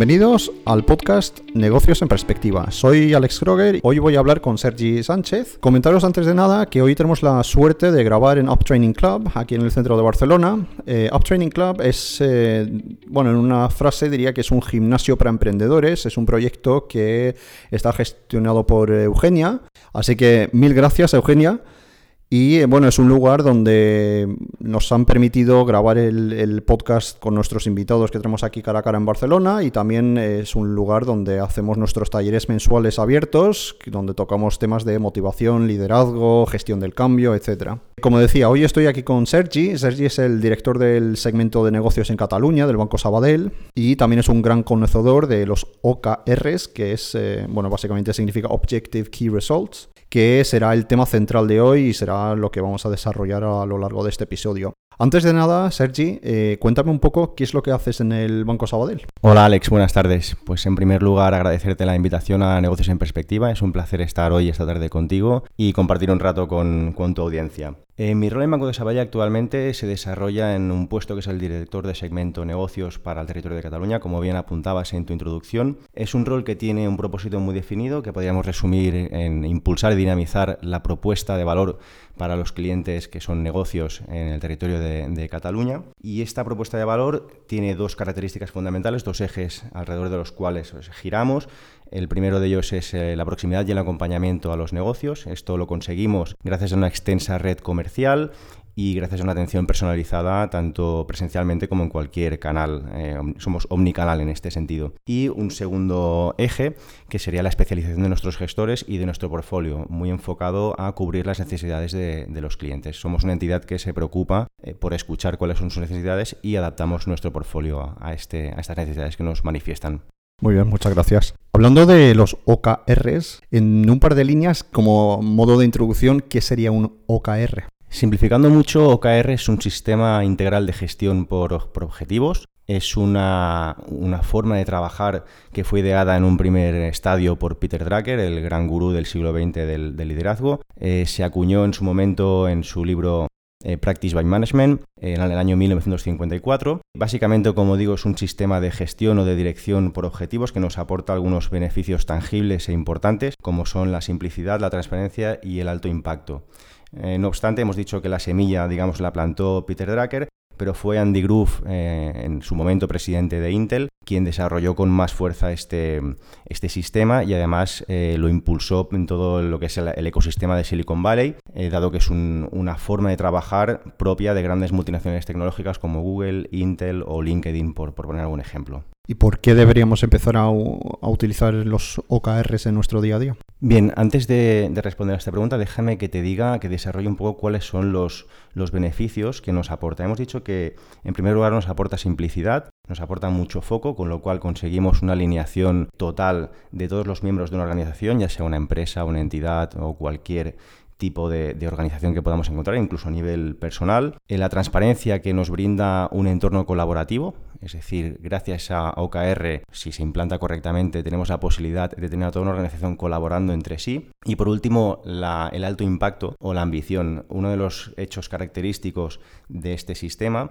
Bienvenidos al podcast Negocios en Perspectiva. Soy Alex Kroger. Hoy voy a hablar con Sergi Sánchez. Comentaros antes de nada que hoy tenemos la suerte de grabar en Up Training Club, aquí en el centro de Barcelona. Eh, Up Training Club es, eh, bueno, en una frase diría que es un gimnasio para emprendedores. Es un proyecto que está gestionado por Eugenia. Así que mil gracias, Eugenia. Y eh, bueno, es un lugar donde nos han permitido grabar el, podcast con nuestros invitados que tenemos aquí cara a cara en Barcelona y también es un lugar donde hacemos nuestros talleres mensuales abiertos, donde tocamos temas de motivación, liderazgo, gestión del cambio, etc. Como decía, hoy estoy aquí con Sergi. Sergi es el director del segmento de negocios en Cataluña del Banco Sabadell y también es un gran conocedor de los OKRs, que es, eh, bueno, básicamente significa Objective Key Results que será el tema central de hoy y será lo que vamos a desarrollar a lo largo de este episodio. Antes de nada, Sergi, eh, cuéntame un poco qué es lo que haces en el Banco Sabadell. Hola Alex, buenas tardes. Pues en primer lugar agradecerte la invitación a Negocios en Perspectiva. Es un placer estar hoy esta tarde contigo y compartir un rato con, tu audiencia. Eh, mi rol en Banco de Sabadell actualmente se desarrolla en un puesto que es el director de segmento negocios para el territorio de Cataluña, como bien apuntabas en tu introducción. Es un rol que tiene un propósito muy definido que podríamos resumir en impulsar y dinamizar la propuesta de valor para los clientes que son negocios en el territorio de, Cataluña. Y esta propuesta de valor tiene dos características fundamentales, dos ejes alrededor de los cuales giramos. El primero de ellos es eh, la proximidad y el acompañamiento a los negocios. Esto lo conseguimos gracias a una extensa red comercial y gracias a una atención personalizada tanto presencialmente como en cualquier canal. Eh, somos omnicanal en este sentido. Y un segundo eje que sería la especialización de nuestros gestores y de nuestro portfolio, muy enfocado a cubrir las necesidades de, los clientes. Somos una entidad que se preocupa eh, por escuchar cuáles son sus necesidades y adaptamos nuestro portfolio a, este, a estas necesidades que nos manifiestan. Muy bien, muchas gracias. Hablando de los OKRs, en un par de líneas, como modo de introducción, ¿qué sería un OKR? Simplificando mucho, OKR es un sistema integral de gestión por, objetivos. Es una, forma de trabajar que fue ideada en un primer estadio por Peter Drucker, el gran gurú del siglo XX del, liderazgo. Eh, se acuñó en su momento en su libro eh, Practice by Management en el año 1954. Básicamente, como digo, es un sistema de gestión o de dirección por objetivos que nos aporta algunos beneficios tangibles e importantes, como son la simplicidad, la transparencia y el alto impacto. Eh, no obstante, hemos dicho que la semilla, digamos, la plantó Peter Drucker, pero fue Andy Grove, eh, en su momento presidente de Intel, quien desarrolló con más fuerza este, este sistema y además eh, lo impulsó en todo lo que es el, ecosistema de Silicon Valley, dado que es una forma de trabajar propia de grandes multinacionales tecnológicas como Google, Intel o LinkedIn, por poner algún ejemplo. ¿Y por qué deberíamos empezar a, utilizar los OKRs en nuestro día a día? Bien, antes de, responder a esta pregunta, déjame que te diga, que desarrolle un poco cuáles son los, los beneficios que nos aporta. Hemos dicho que, en primer lugar, nos aporta simplicidad, nos aporta mucho foco, con lo cual conseguimos una alineación total de todos los miembros de una organización, ya sea una empresa, una entidad o cualquier tipo de, organización que podamos encontrar, incluso a nivel personal. En la transparencia que nos brinda un entorno colaborativo, es decir, gracias a OKR, si se implanta correctamente, tenemos la posibilidad de tener a toda una organización colaborando entre sí. Y por último, el alto impacto o la ambición. Uno de los hechos característicos de este sistema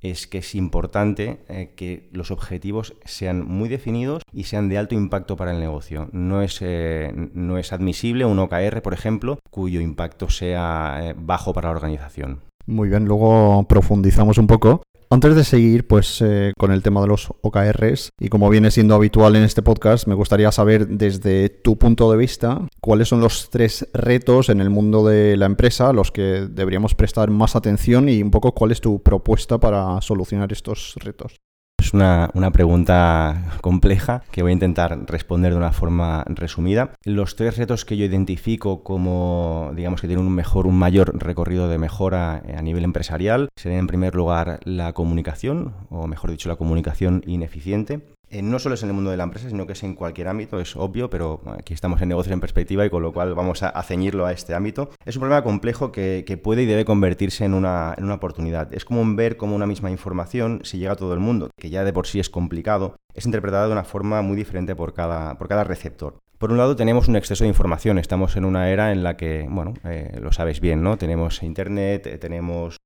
es que es importante eh, que los objetivos sean muy definidos y sean de alto impacto para el negocio. No es, eh, no es admisible un OKR, por ejemplo, cuyo impacto sea eh, bajo para la organización. Muy bien, luego profundizamos un poco. Antes de seguir pues eh, con el tema de los OKRs y como viene siendo habitual en este podcast, me gustaría saber desde tu punto de vista cuáles son los tres retos en el mundo de la empresa a los que deberíamos prestar más atención y un poco cuál es tu propuesta para solucionar estos retos. Es una, pregunta compleja que voy a intentar responder de una forma resumida. Los tres retos que yo identifico como, digamos, que tienen un mejor, un mayor recorrido de mejora a nivel empresarial serían en primer lugar la comunicación, o mejor dicho, la comunicación ineficiente. Eh, no solo es en el mundo de la empresa, sino que es en cualquier ámbito, es obvio, pero aquí estamos en negocios en perspectiva y con lo cual vamos a, ceñirlo a este ámbito. Es un problema complejo que, puede y debe convertirse en una, oportunidad. Es como ver cómo una misma información, si llega a todo el mundo, que ya de por sí es complicado, es interpretada de una forma muy diferente por cada, receptor. Por un lado tenemos un exceso de información, estamos en una era en la que, bueno, eh, lo sabes bien, ¿no? Tenemos internet, eh, tenemos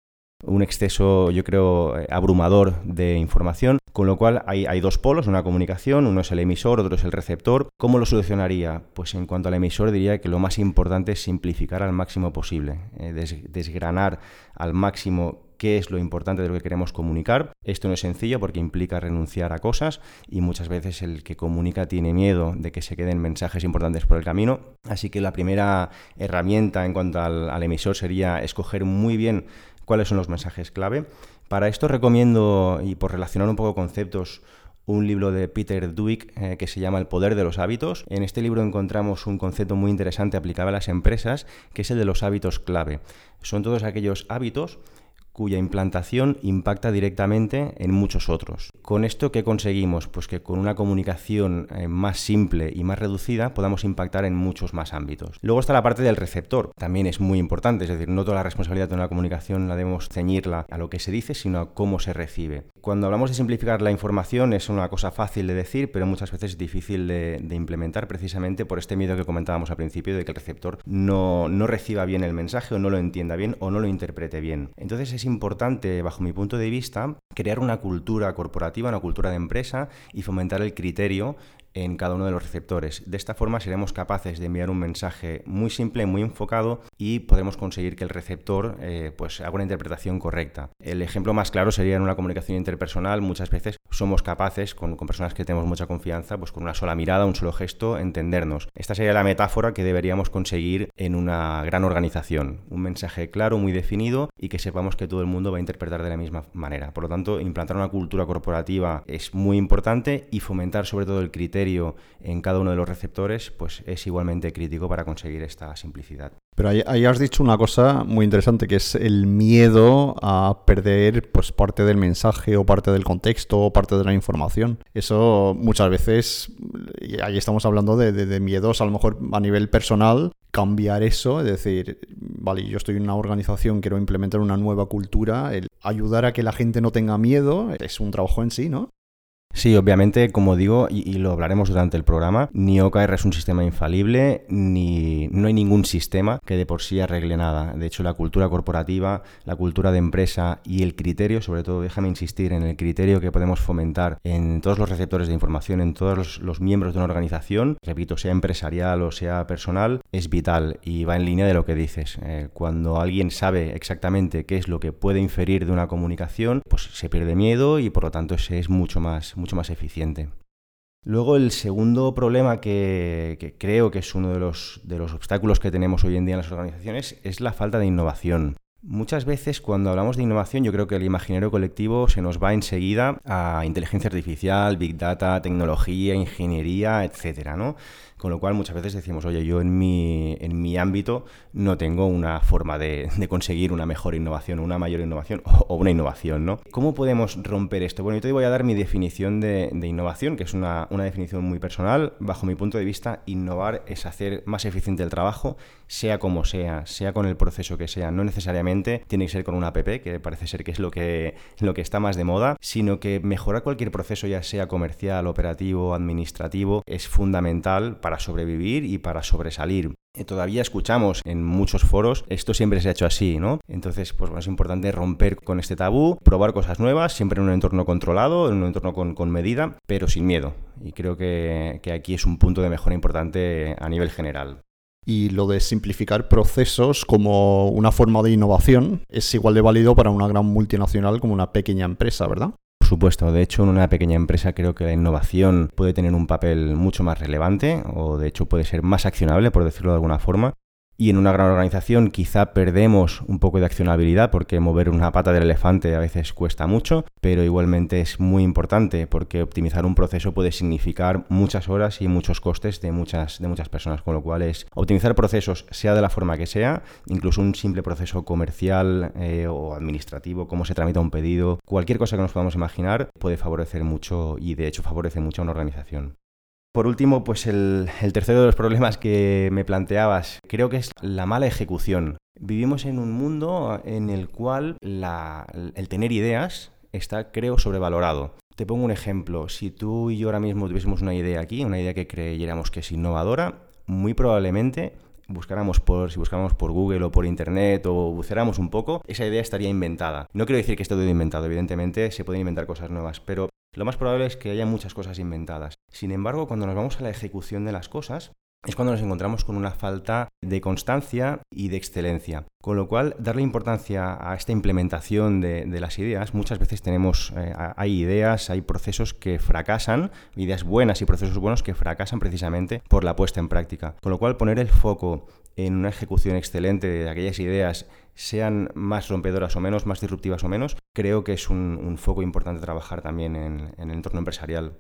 un exceso, yo creo, eh, abrumador de información, con lo cual hay, hay, dos polos, una comunicación, uno es el emisor, otro es el receptor. ¿Cómo lo solucionaría? Pues en cuanto al emisor diría que lo más importante es simplificar al máximo posible, eh, desgranar al máximo qué es lo importante de lo que queremos comunicar. Esto no es sencillo porque implica renunciar a cosas y muchas veces el que comunica tiene miedo de que se queden mensajes importantes por el camino. Así que la primera herramienta en cuanto al, emisor sería escoger muy bien cuáles son los mensajes clave. Para esto recomiendo, y por relacionar un poco conceptos, un libro de Peter Duick eh, que se llama El poder de los hábitos. En este libro encontramos un concepto muy interesante aplicable a las empresas, que es el de los hábitos clave. Son todos aquellos hábitos cuya implantación impacta directamente en muchos otros. ¿Con esto qué conseguimos? Pues que con una comunicación eh, más simple y más reducida podamos impactar en muchos más ámbitos. Luego está la parte del receptor, también es muy importante, es decir, no toda la responsabilidad de una comunicación la debemos ceñirla a lo que se dice, sino a cómo se recibe. Cuando hablamos de simplificar la información es una cosa fácil de decir, pero muchas veces es difícil de, implementar precisamente por este miedo que comentábamos al principio de que el receptor no, no reciba bien el mensaje o no lo entienda bien o no lo interprete bien. Entonces es importante, bajo mi punto de vista, crear una cultura corporativa, una cultura de empresa y fomentar el criterio en cada uno de los receptores. De esta forma seremos capaces de enviar un mensaje muy simple, muy enfocado y podremos conseguir que el receptor eh, pues haga una interpretación correcta. El ejemplo más claro sería en una comunicación interpersonal. Muchas veces somos capaces, con, personas que tenemos mucha confianza, pues con una sola mirada, un solo gesto, entendernos. Esta sería la metáfora que deberíamos conseguir en una gran organización. Un mensaje claro, muy definido y que sepamos que todo el mundo va a interpretar de la misma manera. Por lo tanto, implantar una cultura corporativa es muy importante y fomentar sobre todo el criterio en cada uno de los receptores, pues es igualmente crítico para conseguir esta simplicidad. Pero ahí, has dicho una cosa muy interesante, que es el miedo a perder pues, parte del mensaje o parte del contexto o parte de la información. Eso muchas veces, y ahí estamos hablando de, de miedos a lo mejor a nivel personal, cambiar eso, es decir, vale, yo estoy en una organización, quiero implementar una nueva cultura, el ayudar a que la gente no tenga miedo es un trabajo en sí, ¿no? Sí, obviamente, como digo, y, lo hablaremos durante el programa, ni OKR es un sistema infalible, ni no hay ningún sistema que de por sí arregle nada. De hecho, la cultura corporativa, la cultura de empresa y el criterio, sobre todo, déjame insistir en el criterio que podemos fomentar en todos los receptores de información, en todos los, miembros de una organización, repito, sea empresarial o sea personal, es vital y va en línea de lo que dices. Eh, cuando alguien sabe exactamente qué es lo que puede inferir de una comunicación, pues se pierde miedo y por lo tanto se es mucho más mucho más eficiente. Luego el segundo problema que, creo que es uno de los, de los obstáculos que tenemos hoy en día en las organizaciones es la falta de innovación. Muchas veces cuando hablamos de innovación yo creo que el imaginario colectivo se nos va enseguida a inteligencia artificial, big data, tecnología, ingeniería, etcétera, ¿no? Con lo cual muchas veces decimos, oye, yo en mi, en mi ámbito no tengo una forma de, conseguir una mejor innovación, una mayor innovación o, una innovación, ¿no? ¿Cómo podemos romper esto? Bueno, yo te voy a dar mi definición de, innovación, que es una, una, definición muy personal. Bajo mi punto de vista, innovar es hacer más eficiente el trabajo, sea como sea, sea con el proceso que sea. No necesariamente tiene que ser con una app, que parece ser que es lo que, lo que está más de moda, sino que mejorar cualquier proceso, ya sea comercial, operativo, administrativo, es fundamental para sobrevivir y para sobresalir. Eh, todavía escuchamos en muchos foros, esto siempre se ha hecho así, ¿no? Entonces, pues bueno, es importante romper con este tabú, probar cosas nuevas, siempre en un entorno controlado, en un entorno con, medida, pero sin miedo. Y creo que, que aquí es un punto de mejora importante a nivel general. Y lo de simplificar procesos como una forma de innovación es igual de válido para una gran multinacional como una pequeña empresa, ¿verdad? supuesto. De hecho, en una pequeña empresa creo que la innovación puede tener un papel mucho más relevante o de hecho puede ser más accionable, por decirlo de alguna forma y en una gran organización quizá perdemos un poco de accionabilidad porque mover una pata del elefante a veces cuesta mucho, pero igualmente es muy importante porque optimizar un proceso puede significar muchas horas y muchos costes de muchas, de muchas personas, con lo cual es optimizar procesos sea de la forma que sea, incluso un simple proceso comercial eh, o administrativo, cómo se tramita un pedido, cualquier cosa que nos podamos imaginar puede favorecer mucho y de hecho favorece mucho a una organización. Por último, pues el, tercero de los problemas que me planteabas, creo que es la mala ejecución. Vivimos en un mundo en el cual el tener ideas está, creo, sobrevalorado. Te pongo un ejemplo. Si tú y yo ahora mismo tuviésemos una idea aquí, una idea que creyéramos que es innovadora, muy probablemente buscáramos por, si buscáramos por Google o por Internet o buceáramos un poco, esa idea estaría inventada. No quiero decir que esté todo inventado, evidentemente se pueden inventar cosas nuevas, pero lo más probable es que haya muchas cosas inventadas. Sin embargo, cuando nos vamos a la ejecución de las cosas, es cuando nos encontramos con una falta de constancia y de excelencia. Con lo cual, darle importancia a esta implementación de, las ideas, muchas veces tenemos, eh, hay ideas, hay procesos que fracasan, ideas buenas y procesos buenos que fracasan precisamente por la puesta en práctica. Con lo cual, poner el foco en una ejecución excelente de aquellas ideas, sean más rompedoras o menos, más disruptivas o menos, creo que es un, foco importante trabajar también en el entorno empresarial.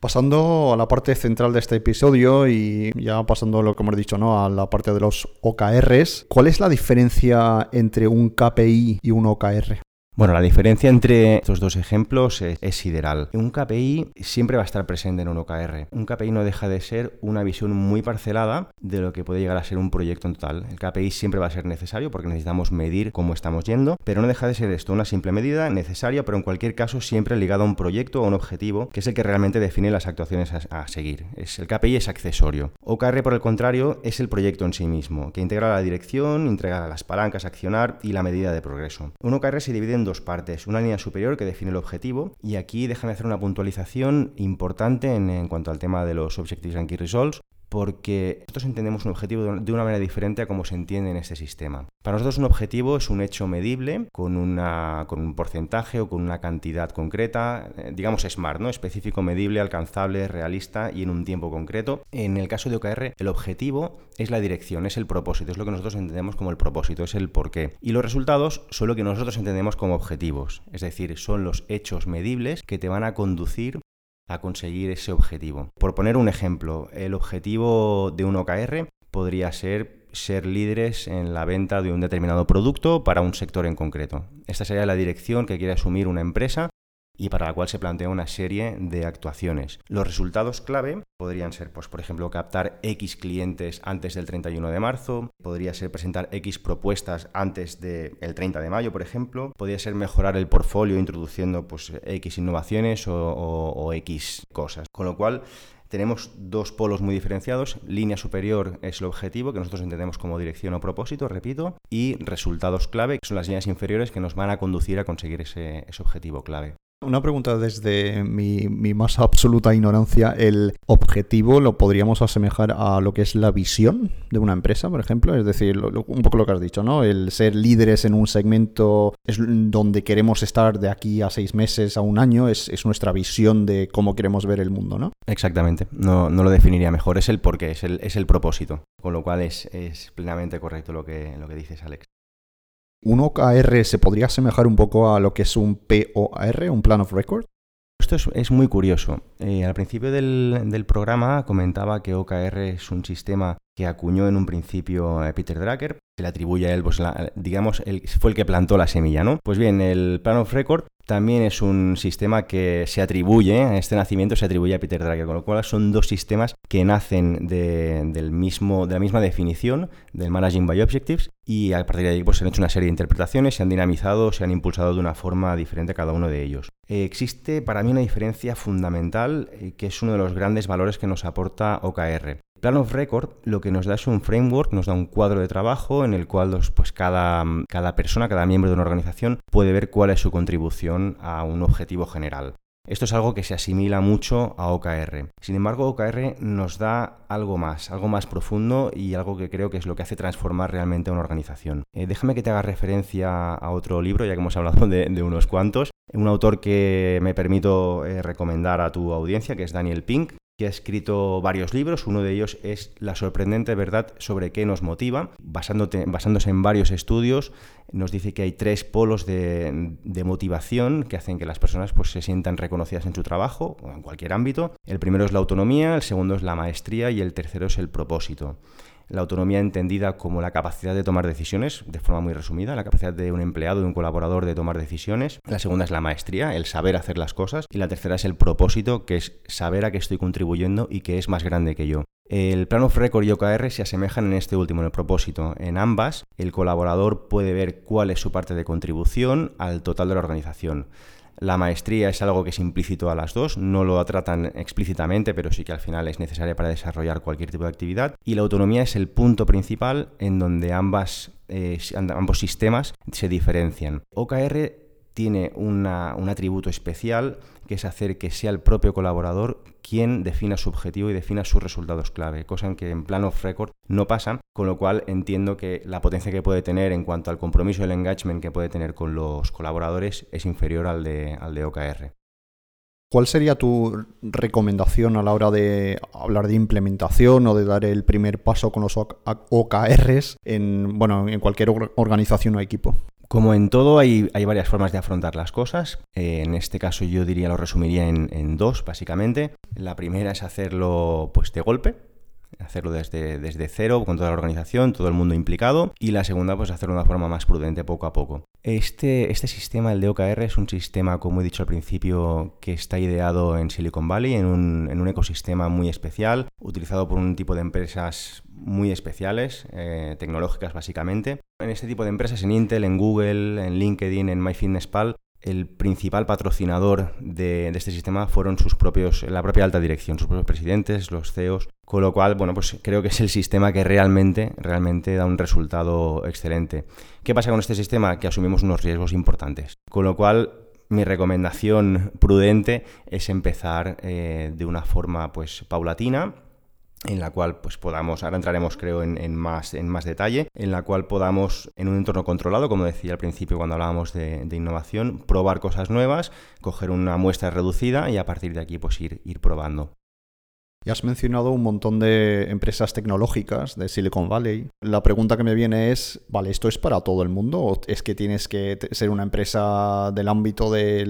Pasando a la parte central de este episodio y ya pasando lo que hemos dicho, ¿no? A la parte de los OKRs, ¿cuál es la diferencia entre un KPI y un OKR? Bueno, la diferencia entre estos dos ejemplos es, sideral. Un KPI siempre va a estar presente en un OKR. Un KPI no deja de ser una visión muy parcelada de lo que puede llegar a ser un proyecto en total. El KPI siempre va a ser necesario porque necesitamos medir cómo estamos yendo, pero no deja de ser esto una simple medida necesaria, pero en cualquier caso siempre ligada a un proyecto o un objetivo que es el que realmente define las actuaciones a, seguir. Es, el KPI es accesorio. OKR, por el contrario, es el proyecto en sí mismo, que integra la dirección, integra las palancas, accionar y la medida de progreso. Un OKR se divide en dos partes. Una línea superior que define el objetivo y aquí déjame hacer una puntualización importante en, en cuanto al tema de los Objectives and Key Results porque nosotros entendemos un objetivo de una manera diferente a cómo se entiende en este sistema. Para nosotros un objetivo es un hecho medible con, una, con un porcentaje o con una cantidad concreta, eh, digamos SMART, ¿no? específico, medible, alcanzable, realista y en un tiempo concreto. En el caso de OKR, el objetivo es la dirección, es el propósito, es lo que nosotros entendemos como el propósito, es el porqué. Y los resultados son lo que nosotros entendemos como objetivos, es decir, son los hechos medibles que te van a conducir a conseguir ese objetivo. Por poner un ejemplo, el objetivo de un OKR podría ser ser líderes en la venta de un determinado producto para un sector en concreto. Esta sería la dirección que quiere asumir una empresa y para la cual se plantea una serie de actuaciones. Los resultados clave podrían ser, pues, por ejemplo, captar X clientes antes del 31 de marzo, podría ser presentar X propuestas antes del 30 de mayo, por ejemplo, podría ser mejorar el portfolio introduciendo pues, X innovaciones o, X cosas. Con lo cual, tenemos dos polos muy diferenciados. Línea superior es el objetivo, que nosotros entendemos como dirección o propósito, repito, y resultados clave, que son las líneas inferiores que nos van a conducir a conseguir ese objetivo clave. Una pregunta desde mi, más absoluta ignorancia. ¿El objetivo lo podríamos asemejar a lo que es la visión de una empresa, por ejemplo? Es decir, un poco lo que has dicho, ¿no? El ser líderes en un segmento es donde queremos estar de aquí a seis meses, a un año, es, nuestra visión de cómo queremos ver el mundo, ¿no? Exactamente. No, lo definiría mejor. Es el porqué, es el, es el propósito. Con lo cual es, es plenamente correcto lo que, lo que dices, Alex. ¿Un OKR se podría asemejar un poco a lo que es un POR, un Plan of Record? Esto es, muy curioso. Eh, al principio del, programa comentaba que OKR es un sistema que acuñó en un principio Peter Drucker, que le atribuye a él, pues digamos, fue el que plantó la semilla, ¿no? Pues bien, el Plan of Record también es un sistema que se atribuye, este nacimiento se atribuye a Peter Drucker, con lo cual son dos sistemas que nacen de, del mismo, de la misma definición del Managing by Objectives y a partir de ahí pues, se han hecho una serie de interpretaciones, se han dinamizado, se han impulsado de una forma diferente cada uno de ellos. Existe para mí una diferencia fundamental eh, que es uno de los grandes valores que nos aporta OKR. Plan of Record lo que nos da es un framework, nos da un cuadro de trabajo en el cual pues, cada, cada persona, cada miembro de una organización puede ver cuál es su contribución a un objetivo general. Esto es algo que se asimila mucho a OKR. Sin embargo, OKR nos da algo más, algo más profundo y algo que creo que es lo que hace transformar realmente a una organización. Eh, déjame que te haga referencia a otro libro, ya que hemos hablado de, unos cuantos. Un autor que me permito eh, recomendar a tu audiencia, que es Daniel Pink, que ha escrito varios libros. Uno de ellos es La sorprendente verdad sobre qué nos motiva. basándose en varios estudios, nos dice que hay tres polos de, motivación que hacen que las personas pues, se sientan reconocidas en su trabajo o en cualquier ámbito. El primero es la autonomía, el segundo es la maestría y el tercero es el propósito la autonomía entendida como la capacidad de tomar decisiones, de forma muy resumida, la capacidad de un empleado, de un colaborador de tomar decisiones. La segunda es la maestría, el saber hacer las cosas. Y la tercera es el propósito, que es saber a qué estoy contribuyendo y que es más grande que yo. El Plan of Record y OKR se asemejan en este último, en el propósito. En ambas, el colaborador puede ver cuál es su parte de contribución al total de la organización. La maestría es algo que es implícito a las dos, no lo tratan explícitamente, pero sí que al final es necesaria para desarrollar cualquier tipo de actividad. Y la autonomía es el punto principal en donde ambas, eh, ambos sistemas se diferencian. OKR tiene un atributo especial que es hacer que sea el propio colaborador quien defina su objetivo y defina sus resultados clave, cosa en que en plan off record no pasa, con lo cual entiendo que la potencia que puede tener en cuanto al compromiso y el engagement que puede tener con los colaboradores es inferior al de, al de OKR. ¿Cuál sería tu recomendación a la hora de hablar de implementación o de dar el primer paso con los OKRs en, bueno, en cualquier organización o equipo? Como en todo, hay, varias formas de afrontar las cosas. Eh, en este caso yo diría, lo resumiría en, dos, básicamente. La primera es hacerlo pues de golpe, hacerlo desde, desde cero, con toda la organización, todo el mundo implicado. Y la segunda, pues hacerlo de una forma más prudente, poco a poco. Este, este sistema, el de OKR, es un sistema, como he dicho al principio, que está ideado en Silicon Valley, en un, en un ecosistema muy especial, utilizado por un tipo de empresas muy especiales, eh, tecnológicas básicamente. En este tipo de empresas, en Intel, en Google, en LinkedIn, en MyFitnessPal, el principal patrocinador de, este sistema fueron sus propios, la propia alta dirección, sus propios presidentes, los CEOs, con lo cual, bueno, pues creo que es el sistema que realmente, realmente da un resultado excelente. ¿Qué pasa con este sistema? Que asumimos unos riesgos importantes. Con lo cual, mi recomendación prudente es empezar eh, de una forma pues paulatina en la cual pues podamos, ahora entraremos creo en, más, en más detalle, en la cual podamos en un entorno controlado, como decía al principio cuando hablábamos de, innovación, probar cosas nuevas, coger una muestra reducida y a partir de aquí pues ir, ir probando. Ya has mencionado un montón de empresas tecnológicas de Silicon Valley. La pregunta que me viene es, ¿vale, esto es para todo el mundo? ¿O es que tienes que ser una empresa del ámbito de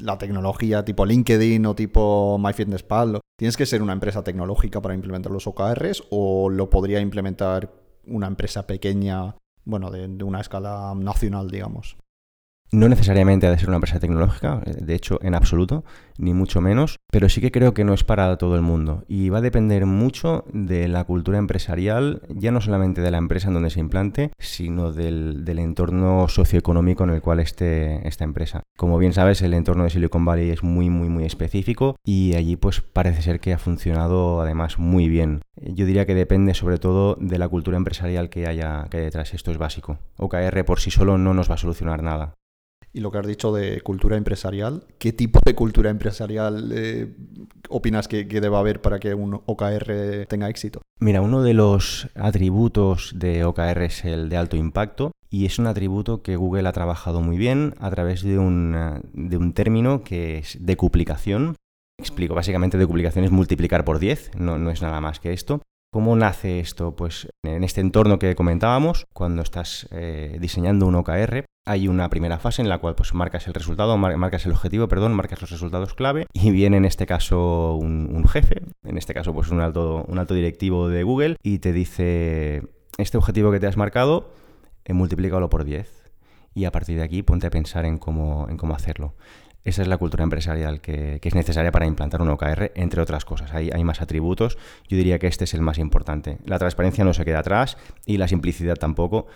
la tecnología tipo LinkedIn o tipo MyFitnessPal? ¿Tienes que ser una empresa tecnológica para implementar los OKRs o lo podría implementar una empresa pequeña, bueno, de una escala nacional, digamos? No necesariamente ha de ser una empresa tecnológica, eh, de hecho en absoluto, ni mucho menos, pero sí que creo que no es para todo el mundo y va a depender mucho de la cultura empresarial, ya no solamente de la empresa en donde se implante, sino del, entorno socioeconómico en el cual esté esta empresa. Como bien sabes, el entorno de Silicon Valley es muy, muy, muy específico y allí pues parece ser que ha funcionado además muy bien. Yo diría que depende sobre todo de la cultura empresarial que haya, que haya detrás, esto es básico. OKR por sí solo no nos va a solucionar nada y lo que has dicho de cultura empresarial, ¿qué tipo de cultura empresarial eh, opinas que, deba haber para que un OKR tenga éxito? Mira, uno de los atributos de OKR es el de alto impacto y es un atributo que Google ha trabajado muy bien a través de un, de un término que es decuplicación. Explico, básicamente decuplicación es multiplicar por 10, no, no es nada más que esto. ¿Cómo nace esto? Pues en este entorno que comentábamos, cuando estás eh, diseñando un OKR, hay una primera fase en la cual pues, marcas el resultado, marcas el objetivo, perdón, marcas los resultados clave y viene en este caso un, jefe, en este caso pues un alto, un alto directivo de Google y te dice este objetivo que te has marcado, he multiplícalo por 10 y a partir de aquí ponte a pensar en cómo, en cómo hacerlo. Esa es la cultura empresarial que, es necesaria para implantar un OKR, entre otras cosas. Hay, más atributos. Yo diría que este es el más importante. La transparencia no se queda atrás y la simplicidad tampoco,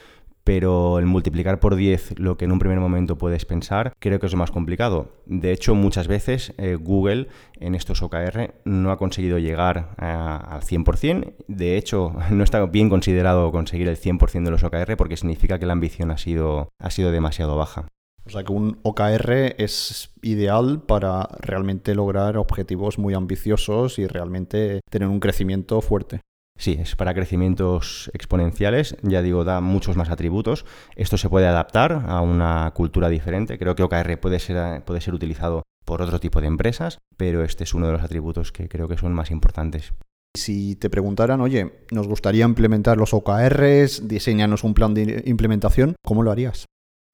pero el multiplicar por 10 lo que en un primer momento puedes pensar, creo que es lo más complicado. De hecho, muchas veces eh, Google en estos OKR no ha conseguido llegar al 100%. De hecho, no está bien considerado conseguir el 100% de los OKR porque significa que la ambición ha sido, ha sido demasiado baja. O sea que un OKR es ideal para realmente lograr objetivos muy ambiciosos y realmente tener un crecimiento fuerte. Sí, es para crecimientos exponenciales, ya digo, da muchos más atributos. Esto se puede adaptar a una cultura diferente. Creo que OKR puede ser, puede ser utilizado por otro tipo de empresas, pero este es uno de los atributos que creo que son más importantes. Si te preguntaran, oye, nos gustaría implementar los OKRs, diseñanos un plan de implementación, ¿cómo lo harías?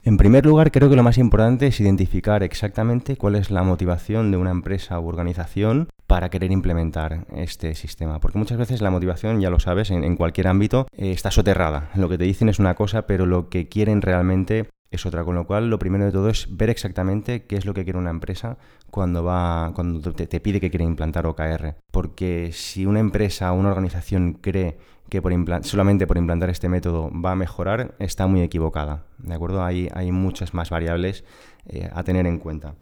En primer lugar, creo que lo más importante es identificar exactamente cuál es la motivación de una empresa u organización para querer implementar este sistema. Porque muchas veces la motivación, ya lo sabes, en, cualquier ámbito eh, está soterrada. Lo que te dicen es una cosa, pero lo que quieren realmente es otra. Con lo cual, lo primero de todo es ver exactamente qué es lo que quiere una empresa cuando va, cuando te, pide que quiere implantar OKR. Porque si una empresa o una organización cree que por solamente por implantar este método va a mejorar, está muy equivocada. ¿De acuerdo? Hay, hay muchas más variables eh, a tener en cuenta.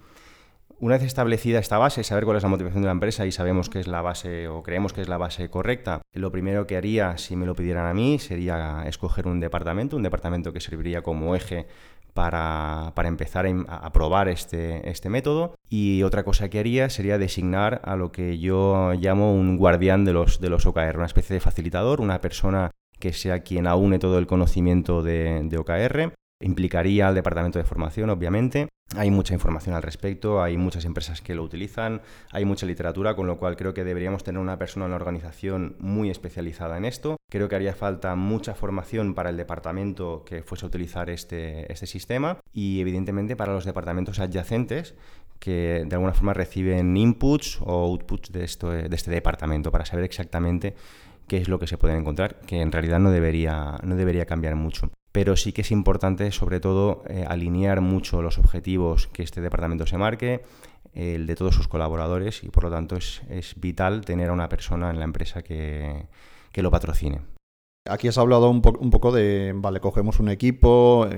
Una vez establecida esta base, saber cuál es la motivación de la empresa y sabemos que es la base o creemos que es la base correcta, lo primero que haría si me lo pidieran a mí sería escoger un departamento, un departamento que serviría como eje para, empezar a, probar este, este método. Y otra cosa que haría sería designar a lo que yo llamo un guardián de los, de los OKR, una especie de facilitador, una persona que sea quien aúne todo el conocimiento de, de OKR Implicaría al departamento de formación, obviamente. Hay mucha información al respecto, hay muchas empresas que lo utilizan, hay mucha literatura, con lo cual creo que deberíamos tener una persona en la organización muy especializada en esto. Creo que haría falta mucha formación para el departamento que fuese a utilizar este, este sistema y evidentemente para los departamentos adyacentes que de alguna forma reciben inputs o outputs de, este departamento para saber exactamente qué es lo que se puede encontrar, que en realidad no debería, no debería cambiar mucho pero sí que es importante sobre todo eh, alinear mucho los objetivos que este departamento se marque, el de todos sus colaboradores y por lo tanto es, vital tener a una persona en la empresa que, lo patrocine. Aquí has hablado un, poco de, vale, cogemos un equipo,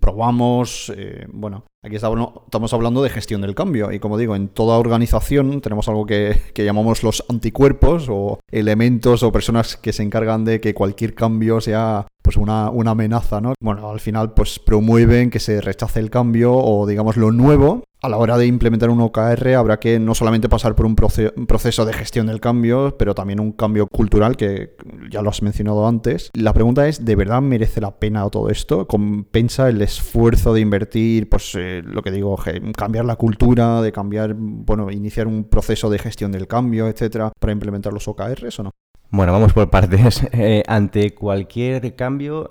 probamos, eh, bueno, aquí estamos hablando de gestión del cambio y como digo, en toda organización tenemos algo que, llamamos los anticuerpos o elementos o personas que se encargan de que cualquier cambio sea pues una, una amenaza, ¿no? Bueno, al final pues promueven que se rechace el cambio o digamos lo nuevo. A la hora de implementar un OKR habrá que no solamente pasar por un, proceso de gestión del cambio, pero también un cambio cultural que ya lo has mencionado antes. La pregunta es, ¿de verdad merece la pena todo esto? ¿Compensa el esfuerzo de invertir, pues eh, lo que digo, cambiar la cultura, de cambiar, bueno, iniciar un proceso de gestión del cambio, etcétera, para implementar los OKRs o no? Bueno, vamos por partes. Eh, ante cualquier cambio,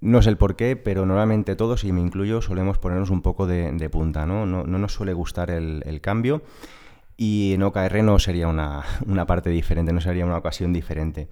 no sé el por qué, pero normalmente todos, y me incluyo, solemos ponernos un poco de, punta, ¿no? ¿no? nos suele gustar el, cambio y en OKR no sería una, una parte diferente, no sería una ocasión diferente.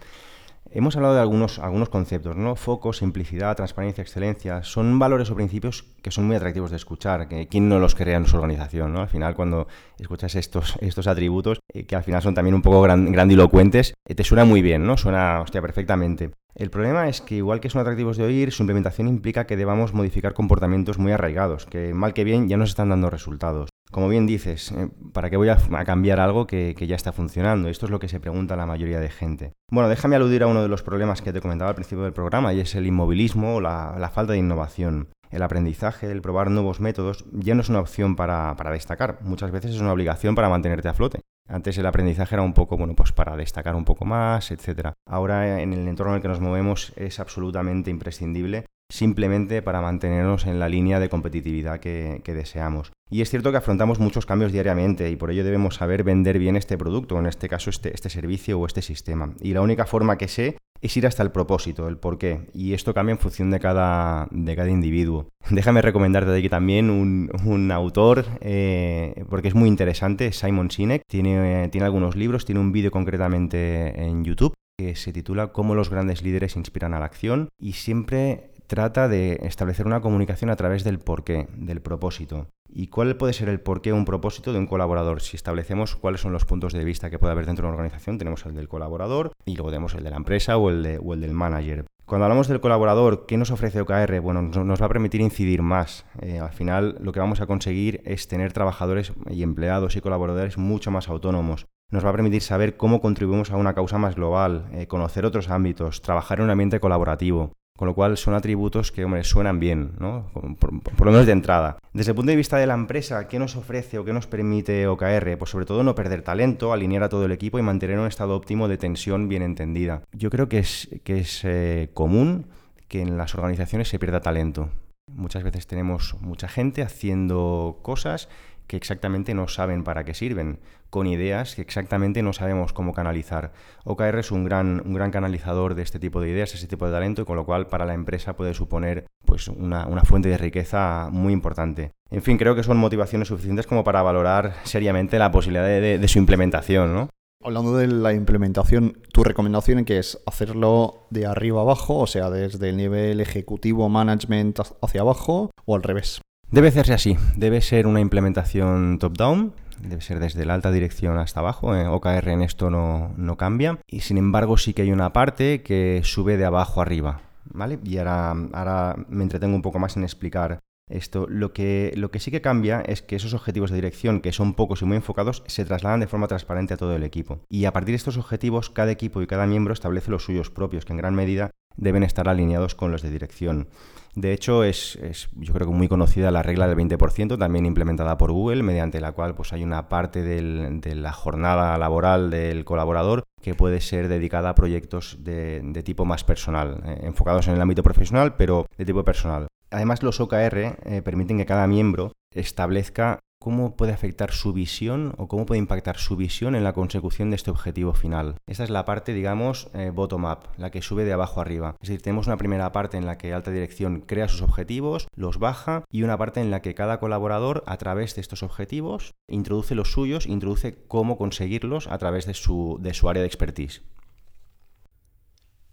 Hemos hablado de algunos, algunos conceptos, ¿no? Foco, simplicidad, transparencia, excelencia. Son valores o principios que son muy atractivos de escuchar. Que, ¿Quién no los crea en su organización? ¿no? Al final, cuando escuchas estos, estos atributos, eh, que al final son también un poco grandilocuentes, eh, te suena muy bien, ¿no? Suena, hostia, perfectamente. El problema es que igual que son atractivos de oír, su implementación implica que debamos modificar comportamientos muy arraigados, que mal que bien ya nos están dando resultados. Como bien dices, eh, ¿para qué voy a, cambiar algo que, ya está funcionando? Esto es lo que se pregunta la mayoría de gente. Bueno, déjame aludir a uno de los problemas que te comentaba al principio del programa y es el inmovilismo o la, falta de innovación. El aprendizaje, el probar nuevos métodos, ya no es una opción para, destacar, muchas veces es una obligación para mantenerte a flote. Antes el aprendizaje era un poco, bueno, pues para destacar un poco más, etc. Ahora en el entorno en el que nos movemos es absolutamente imprescindible simplemente para mantenernos en la línea de competitividad que, deseamos. Y es cierto que afrontamos muchos cambios diariamente y por ello debemos saber vender bien este producto, en este caso este, este servicio o este sistema. Y la única forma que sé es ir hasta el propósito, el por qué. Y esto cambia en función de cada, de cada individuo. Déjame recomendarte de aquí también un, autor, eh, porque es muy interesante, Simon Sinek. Tiene, tiene algunos libros, tiene un vídeo concretamente en YouTube que se titula Cómo los grandes líderes inspiran a la acción y siempre trata de establecer una comunicación a través del porqué, del propósito. ¿Y cuál puede ser el porqué o un propósito de un colaborador? Si establecemos cuáles son los puntos de vista que puede haber dentro de una organización, tenemos el del colaborador y luego tenemos el de la empresa o el, del manager. Cuando hablamos del colaborador, ¿qué nos ofrece OKR? Bueno, nos va a permitir incidir más. Eh, al final, lo que vamos a conseguir es tener trabajadores y empleados y colaboradores mucho más autónomos. Nos va a permitir saber cómo contribuimos a una causa más global, eh, conocer otros ámbitos, trabajar en un ambiente colaborativo. Con lo cual son atributos que, hombre, suenan bien, ¿no? Por, lo menos de entrada. Desde el punto de vista de la empresa, ¿qué nos ofrece o qué nos permite OKR? Pues sobre todo no perder talento, alinear a todo el equipo y mantener un estado óptimo de tensión bien entendida. Yo creo que es, que es eh, común que en las organizaciones se pierda talento. Muchas veces tenemos mucha gente haciendo cosas que exactamente no saben para qué sirven, con ideas que exactamente no sabemos cómo canalizar. OKR es un gran, un gran canalizador de este tipo de ideas, este tipo de talento, y con lo cual para la empresa puede suponer pues, una, fuente de riqueza muy importante. En fin, creo que son motivaciones suficientes como para valorar seriamente la posibilidad de, su implementación, ¿no? Hablando de la implementación, tu recomendación es que es hacerlo de arriba abajo, o sea, desde el nivel ejecutivo, management hacia abajo, o al revés. Debe hacerse así, debe ser una implementación top-down, debe ser desde la alta dirección hasta abajo, en OKR en esto no, no cambia, y sin embargo sí que hay una parte que sube de abajo arriba, ¿vale? Y ahora, ahora me entretengo un poco más en explicar esto, lo que, lo que sí que cambia es que esos objetivos de dirección, que son pocos y muy enfocados, se trasladan de forma transparente a todo el equipo. Y a partir de estos objetivos, cada equipo y cada miembro establece los suyos propios, que en gran medida deben estar alineados con los de dirección. De hecho, es, yo creo que muy conocida la regla del 20%, también implementada por Google, mediante la cual pues, hay una parte de la jornada laboral del colaborador que puede ser dedicada a proyectos de, tipo más personal, eh, enfocados en el ámbito profesional, pero de tipo personal. Además, los OKR eh, permiten que cada miembro establezca cómo puede afectar su visión o cómo puede impactar su visión en la consecución de este objetivo final. Esta es la parte, digamos, eh, bottom-up, la que sube de abajo arriba. Es decir, tenemos una primera parte en la que alta dirección crea sus objetivos, los baja, y una parte en la que cada colaborador, a través de estos objetivos, introduce los suyos, introduce cómo conseguirlos a través de su, de su área de expertise.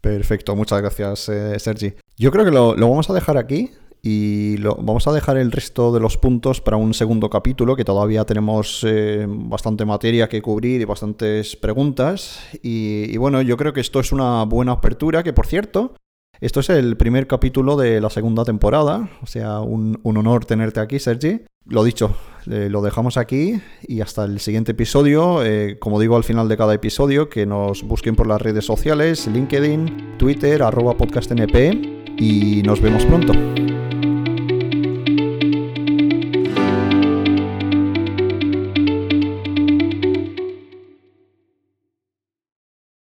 Perfecto, muchas gracias, eh, Sergi. Yo creo que lo, lo vamos a dejar aquí y lo, vamos a dejar el resto de los puntos para un segundo capítulo, que todavía tenemos eh, bastante materia que cubrir y bastantes preguntas. Y, bueno, yo creo que esto es una buena apertura, que por cierto, esto es el primer capítulo de la segunda temporada, o sea, un, honor tenerte aquí, Sergi. Lo dicho, lo dejamos aquí y hasta el siguiente episodio. Eh, como digo al final de cada episodio, que nos busquen por las redes sociales, LinkedIn, Twitter, arroba podcastnp y nos vemos pronto.